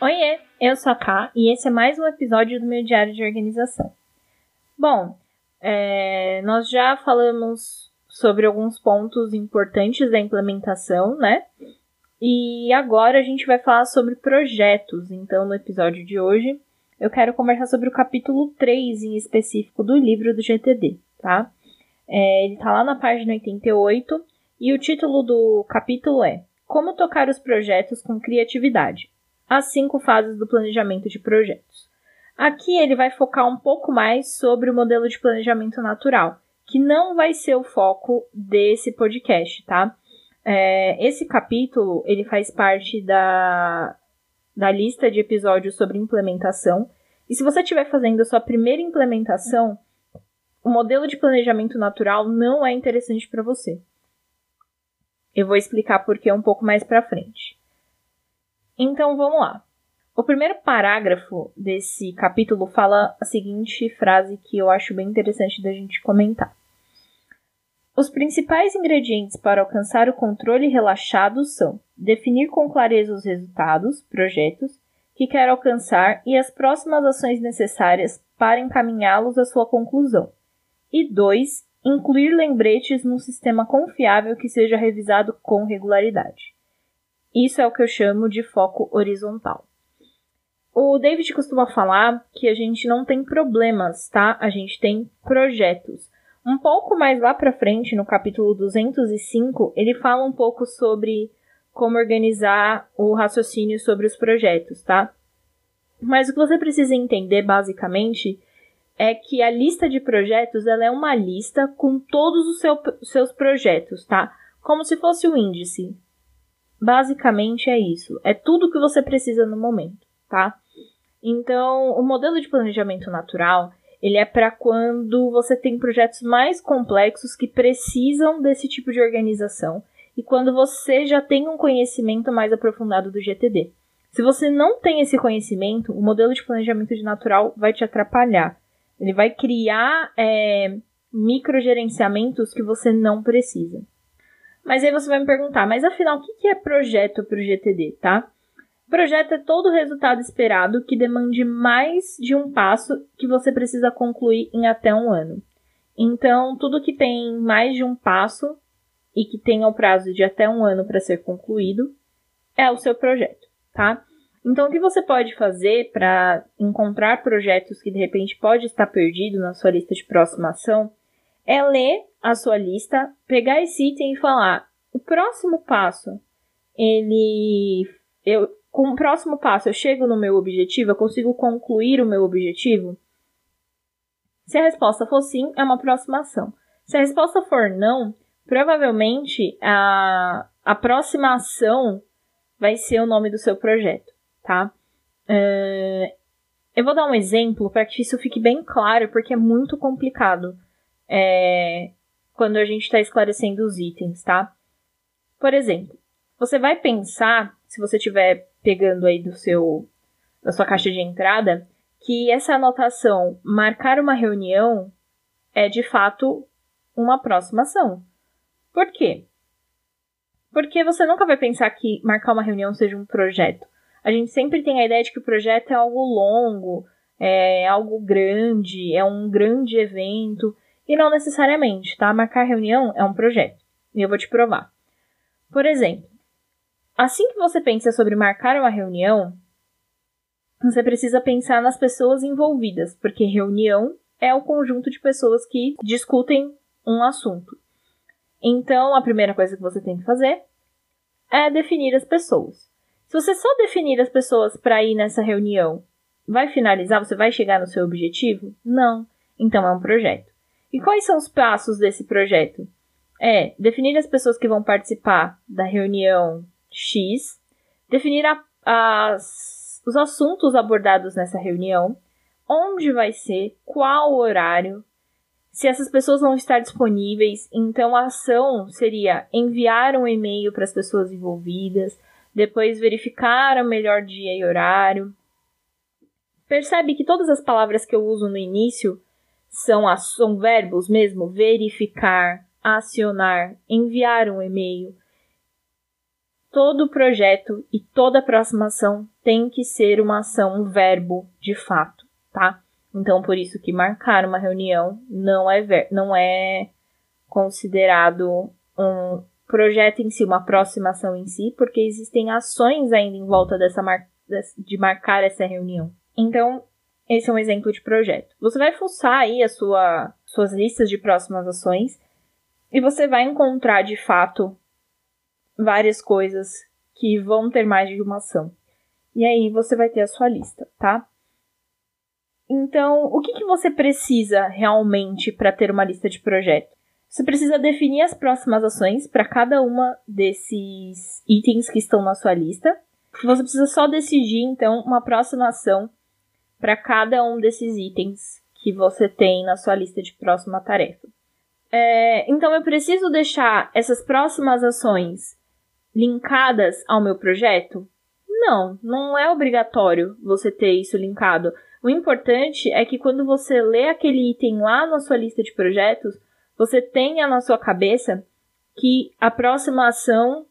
Oiê, eu sou a Ká e esse é mais um episódio do meu diário de organização. Bom, é, nós já falamos sobre alguns pontos importantes da implementação, né? E agora a gente vai falar sobre projetos. Então, no episódio de hoje, eu quero conversar sobre o capítulo 3 em específico do livro do GTD, tá? É, ele tá lá na página 88 e o título do capítulo é Como tocar os projetos com criatividade. As cinco fases do planejamento de projetos. Aqui ele vai focar um pouco mais sobre o modelo de planejamento natural, que não vai ser o foco desse podcast, tá? É, esse capítulo ele faz parte da, da lista de episódios sobre implementação. E se você estiver fazendo a sua primeira implementação, o modelo de planejamento natural não é interessante para você. Eu vou explicar por que um pouco mais para frente. Então vamos lá. O primeiro parágrafo desse capítulo fala a seguinte frase que eu acho bem interessante da gente comentar. Os principais ingredientes para alcançar o controle relaxado são definir com clareza os resultados, projetos, que quer alcançar e as próximas ações necessárias para encaminhá-los à sua conclusão. E 2. Incluir lembretes num sistema confiável que seja revisado com regularidade. Isso é o que eu chamo de foco horizontal. O David costuma falar que a gente não tem problemas, tá? A gente tem projetos. Um pouco mais lá para frente, no capítulo 205, ele fala um pouco sobre como organizar o raciocínio sobre os projetos, tá? Mas o que você precisa entender basicamente é que a lista de projetos ela é uma lista com todos os seu, seus projetos, tá? Como se fosse o um índice. Basicamente é isso. É tudo que você precisa no momento, tá? Então, o modelo de planejamento natural, ele é para quando você tem projetos mais complexos que precisam desse tipo de organização e quando você já tem um conhecimento mais aprofundado do GTD. Se você não tem esse conhecimento, o modelo de planejamento de natural vai te atrapalhar. Ele vai criar é, microgerenciamentos que você não precisa. Mas aí você vai me perguntar, mas afinal, o que é projeto para o GTD, tá? Projeto é todo o resultado esperado que demande mais de um passo que você precisa concluir em até um ano. Então, tudo que tem mais de um passo e que tenha o prazo de até um ano para ser concluído é o seu projeto, tá? Então, o que você pode fazer para encontrar projetos que de repente pode estar perdido na sua lista de próxima ação é ler a sua lista, pegar esse item e falar: o próximo passo, ele. Eu, com o próximo passo, eu chego no meu objetivo, eu consigo concluir o meu objetivo? Se a resposta for sim, é uma próxima ação. Se a resposta for não, provavelmente a, a próxima ação vai ser o nome do seu projeto tá? Uh, eu vou dar um exemplo para que isso fique bem claro, porque é muito complicado é, quando a gente está esclarecendo os itens, tá? Por exemplo, você vai pensar, se você estiver pegando aí do seu da sua caixa de entrada, que essa anotação marcar uma reunião é de fato uma aproximação. Por quê? Porque você nunca vai pensar que marcar uma reunião seja um projeto a gente sempre tem a ideia de que o projeto é algo longo, é algo grande, é um grande evento, e não necessariamente, tá? Marcar reunião é um projeto, e eu vou te provar. Por exemplo, assim que você pensa sobre marcar uma reunião, você precisa pensar nas pessoas envolvidas, porque reunião é o conjunto de pessoas que discutem um assunto. Então, a primeira coisa que você tem que fazer é definir as pessoas. Se você só definir as pessoas para ir nessa reunião, vai finalizar? Você vai chegar no seu objetivo? Não. Então é um projeto. E quais são os passos desse projeto? É definir as pessoas que vão participar da reunião X, definir a, as, os assuntos abordados nessa reunião, onde vai ser, qual horário, se essas pessoas vão estar disponíveis. Então a ação seria enviar um e-mail para as pessoas envolvidas, depois verificar o melhor dia e horário. Percebe que todas as palavras que eu uso no início são, são verbos mesmo? Verificar, acionar, enviar um e-mail. todo projeto e toda próxima ação tem que ser uma ação, um verbo de fato, tá? Então, por isso que marcar uma reunião não é, ver, não é considerado um projeto em si, uma próxima ação em si, porque existem ações ainda em volta dessa mar, de marcar essa reunião. Então, esse é um exemplo de projeto. Você vai fuçar aí a sua, suas listas de próximas ações e você vai encontrar de fato várias coisas que vão ter mais de uma ação. E aí você vai ter a sua lista, tá? Então, o que, que você precisa realmente para ter uma lista de projetos? Você precisa definir as próximas ações para cada uma desses itens que estão na sua lista. Você precisa só decidir, então, uma próxima ação para cada um desses itens que você tem na sua lista de próxima tarefa. É, então, eu preciso deixar essas próximas ações linkadas ao meu projeto? Não, não é obrigatório você ter isso linkado. O importante é que quando você lê aquele item lá na sua lista de projetos, você tenha na sua cabeça que a próxima ação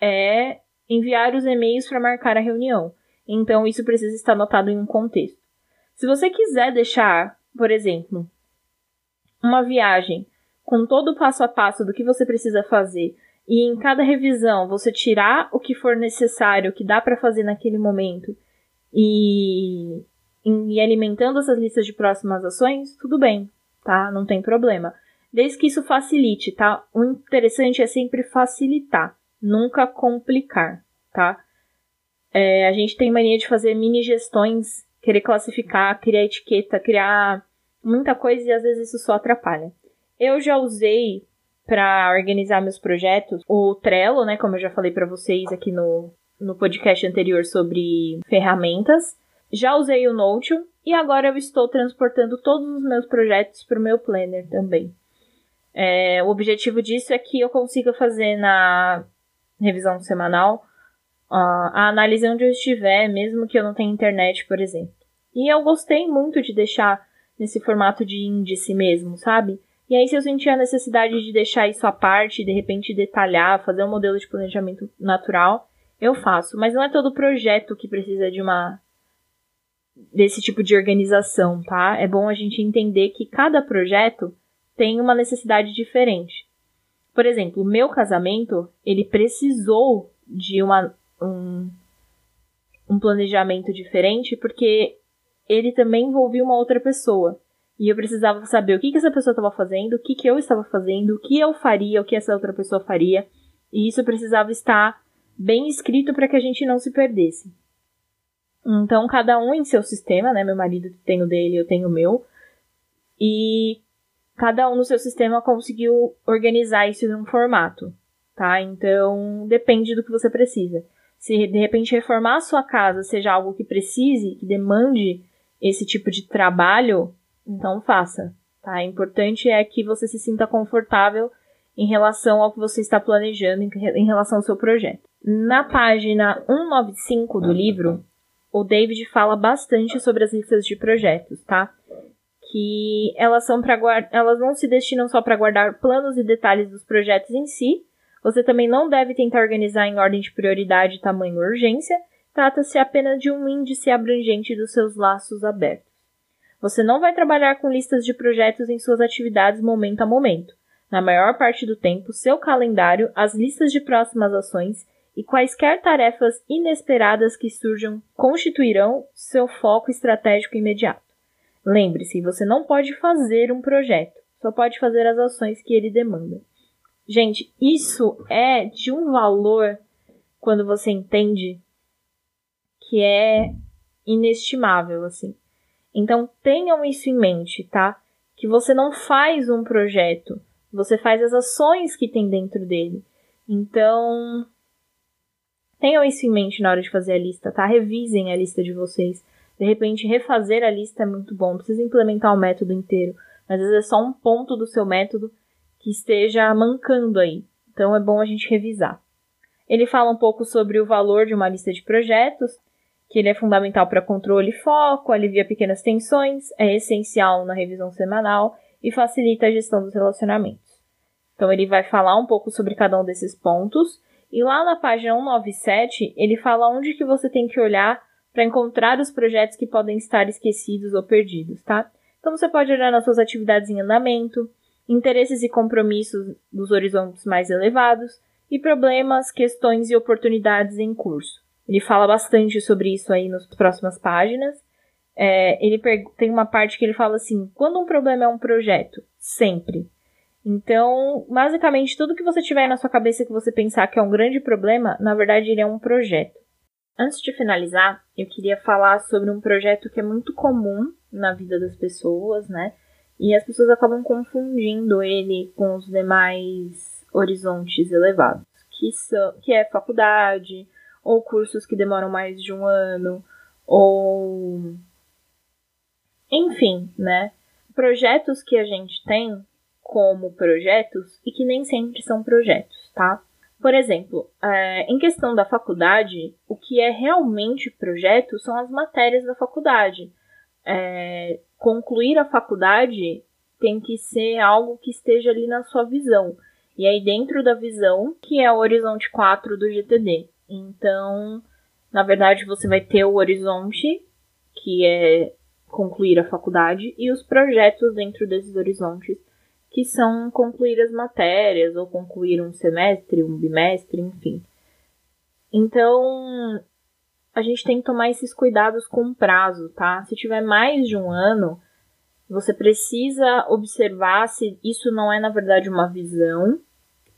é enviar os e-mails para marcar a reunião. Então, isso precisa estar anotado em um contexto. Se você quiser deixar, por exemplo, uma viagem com todo o passo a passo do que você precisa fazer e em cada revisão você tirar o que for necessário, o que dá para fazer naquele momento e e alimentando essas listas de próximas ações, tudo bem, tá? Não tem problema. Desde que isso facilite, tá? O interessante é sempre facilitar, nunca complicar, tá? É, a gente tem mania de fazer mini gestões, querer classificar, criar etiqueta, criar muita coisa e às vezes isso só atrapalha. Eu já usei para organizar meus projetos o Trello, né? Como eu já falei para vocês aqui no, no podcast anterior sobre ferramentas já usei o Notion e agora eu estou transportando todos os meus projetos para o meu planner também. É, o objetivo disso é que eu consiga fazer na revisão semanal a análise onde eu estiver, mesmo que eu não tenha internet, por exemplo. E eu gostei muito de deixar nesse formato de índice mesmo, sabe? E aí, se eu sentir a necessidade de deixar isso à parte, de repente detalhar, fazer um modelo de planejamento natural, eu faço. Mas não é todo projeto que precisa de uma desse tipo de organização, tá? É bom a gente entender que cada projeto tem uma necessidade diferente. Por exemplo, o meu casamento, ele precisou de uma, um, um planejamento diferente porque ele também envolvia uma outra pessoa. E eu precisava saber o que, que essa pessoa estava fazendo, o que, que eu estava fazendo, o que eu faria, o que essa outra pessoa faria. E isso precisava estar bem escrito para que a gente não se perdesse. Então, cada um em seu sistema, né? Meu marido tem o dele, eu tenho o meu. E cada um no seu sistema conseguiu organizar isso em um formato, tá? Então, depende do que você precisa. Se de repente reformar a sua casa seja algo que precise, que demande esse tipo de trabalho, então faça, tá? O importante é que você se sinta confortável em relação ao que você está planejando, em relação ao seu projeto. Na página 195 do livro, o David fala bastante sobre as listas de projetos, tá? Que elas são para elas não se destinam só para guardar planos e detalhes dos projetos em si. Você também não deve tentar organizar em ordem de prioridade, tamanho e urgência. Trata-se apenas de um índice abrangente dos seus laços abertos. Você não vai trabalhar com listas de projetos em suas atividades momento a momento. Na maior parte do tempo, seu calendário, as listas de próximas ações e quaisquer tarefas inesperadas que surjam constituirão seu foco estratégico imediato. Lembre-se, você não pode fazer um projeto, só pode fazer as ações que ele demanda. Gente, isso é de um valor quando você entende que é inestimável, assim. Então tenham isso em mente, tá? Que você não faz um projeto, você faz as ações que tem dentro dele. Então, Tenham isso em mente na hora de fazer a lista, tá? Revisem a lista de vocês. De repente, refazer a lista é muito bom. Precisa implementar o método inteiro. Mas às vezes é só um ponto do seu método que esteja mancando aí. Então é bom a gente revisar. Ele fala um pouco sobre o valor de uma lista de projetos, que ele é fundamental para controle e foco, alivia pequenas tensões, é essencial na revisão semanal e facilita a gestão dos relacionamentos. Então ele vai falar um pouco sobre cada um desses pontos E lá na página 197, ele fala onde que você tem que olhar para encontrar os projetos que podem estar esquecidos ou perdidos, tá? Então você pode olhar nas suas atividades em andamento, interesses e compromissos dos horizontes mais elevados e problemas, questões e oportunidades em curso. Ele fala bastante sobre isso aí nas próximas páginas. É, ele tem uma parte que ele fala assim: quando um problema é um projeto? Sempre. Então, basicamente, tudo que você tiver na sua cabeça que você pensar que é um grande problema, na verdade, ele é um projeto. Antes de finalizar, eu queria falar sobre um projeto que é muito comum na vida das pessoas, né? E as pessoas acabam confundindo ele com os demais horizontes elevados, que, são, que é faculdade, ou cursos que demoram mais de um ano, ou. Enfim, né? Projetos que a gente tem como projetos e que nem sempre são projetos, tá? Por exemplo, é, em questão da faculdade, o que é realmente projeto são as matérias da faculdade. É, concluir a faculdade tem que ser algo que esteja ali na sua visão. E aí, dentro da visão, que é o horizonte 4 do GTD. Então, na verdade, você vai ter o horizonte, que é concluir a faculdade, e os projetos dentro desses horizontes, que são concluir as matérias, ou concluir um semestre, um bimestre, enfim. Então, a gente tem que tomar esses cuidados com o prazo, tá? Se tiver mais de um ano, você precisa observar se isso não é, na verdade, uma visão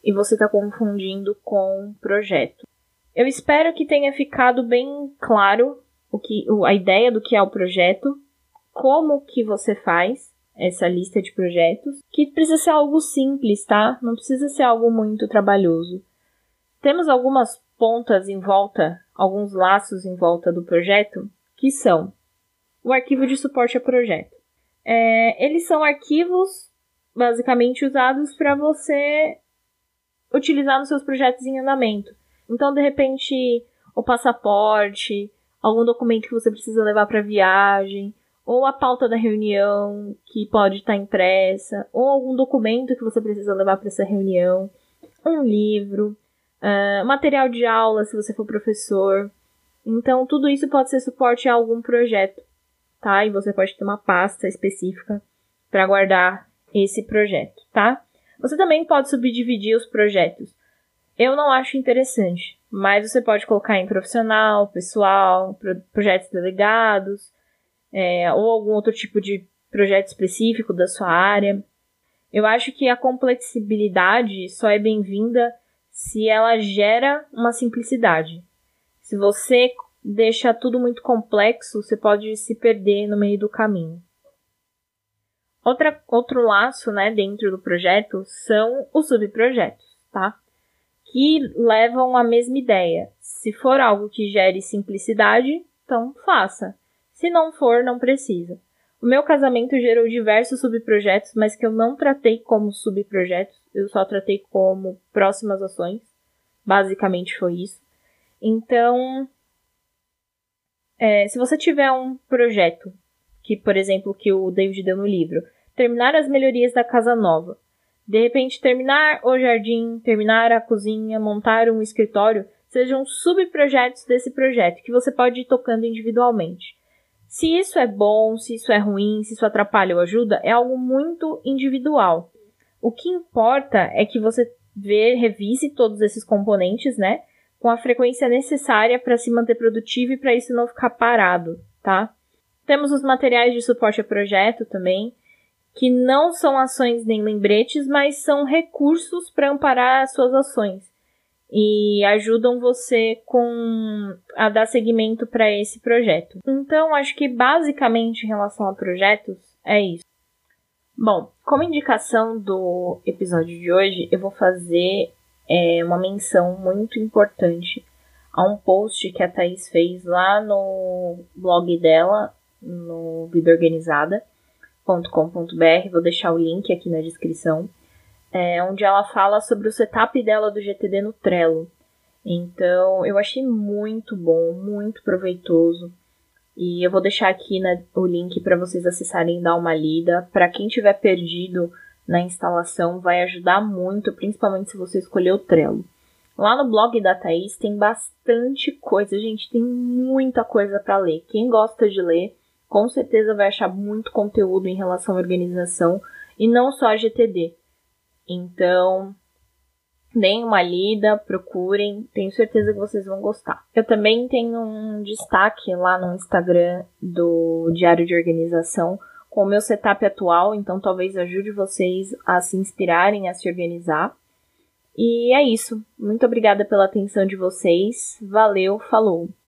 e você está confundindo com um projeto. Eu espero que tenha ficado bem claro o que, a ideia do que é o projeto, como que você faz essa lista de projetos, que precisa ser algo simples, tá? Não precisa ser algo muito trabalhoso. Temos algumas pontas em volta, alguns laços em volta do projeto, que são o arquivo de suporte a projeto. É, eles são arquivos basicamente usados para você utilizar nos seus projetos em andamento. Então, de repente, o passaporte, algum documento que você precisa levar para viagem, ou a pauta da reunião que pode estar impressa, ou algum documento que você precisa levar para essa reunião, um livro, uh, material de aula se você for professor. Então, tudo isso pode ser suporte a algum projeto, tá? E você pode ter uma pasta específica para guardar esse projeto, tá? Você também pode subdividir os projetos. Eu não acho interessante, mas você pode colocar em profissional, pessoal, projetos delegados, é, ou algum outro tipo de projeto específico da sua área. Eu acho que a complexibilidade só é bem-vinda se ela gera uma simplicidade. Se você deixa tudo muito complexo, você pode se perder no meio do caminho. Outra, outro laço né, dentro do projeto são os subprojetos, tá? Que levam a mesma ideia. Se for algo que gere simplicidade, então faça. Se não for, não precisa. O meu casamento gerou diversos subprojetos, mas que eu não tratei como subprojetos, eu só tratei como próximas ações. Basicamente foi isso. Então, é, se você tiver um projeto, que por exemplo que o David deu no livro, terminar as melhorias da casa nova, de repente terminar o jardim, terminar a cozinha, montar um escritório, sejam subprojetos desse projeto que você pode ir tocando individualmente. Se isso é bom, se isso é ruim, se isso atrapalha ou ajuda, é algo muito individual. O que importa é que você vê, revise todos esses componentes, né? Com a frequência necessária para se manter produtivo e para isso não ficar parado, tá? Temos os materiais de suporte a projeto também, que não são ações nem lembretes, mas são recursos para amparar as suas ações e ajudam você com a dar seguimento para esse projeto. Então, acho que basicamente em relação a projetos é isso. Bom, como indicação do episódio de hoje, eu vou fazer é, uma menção muito importante a um post que a Thaís fez lá no blog dela, no vidaorganizada.com.br. Vou deixar o link aqui na descrição é, onde ela fala sobre o setup dela do GTD no Trello. Então, eu achei muito bom, muito proveitoso. E eu vou deixar aqui né, o link para vocês acessarem e dar uma lida. Para quem tiver perdido na instalação, vai ajudar muito, principalmente se você escolher o Trello. Lá no blog da Thaís tem bastante coisa, gente, tem muita coisa para ler. Quem gosta de ler, com certeza vai achar muito conteúdo em relação à organização e não só a GTD. Então, deem uma lida, procurem, tenho certeza que vocês vão gostar. Eu também tenho um destaque lá no Instagram do Diário de Organização com o meu setup atual, então talvez ajude vocês a se inspirarem a se organizar. E é isso. Muito obrigada pela atenção de vocês. Valeu, falou!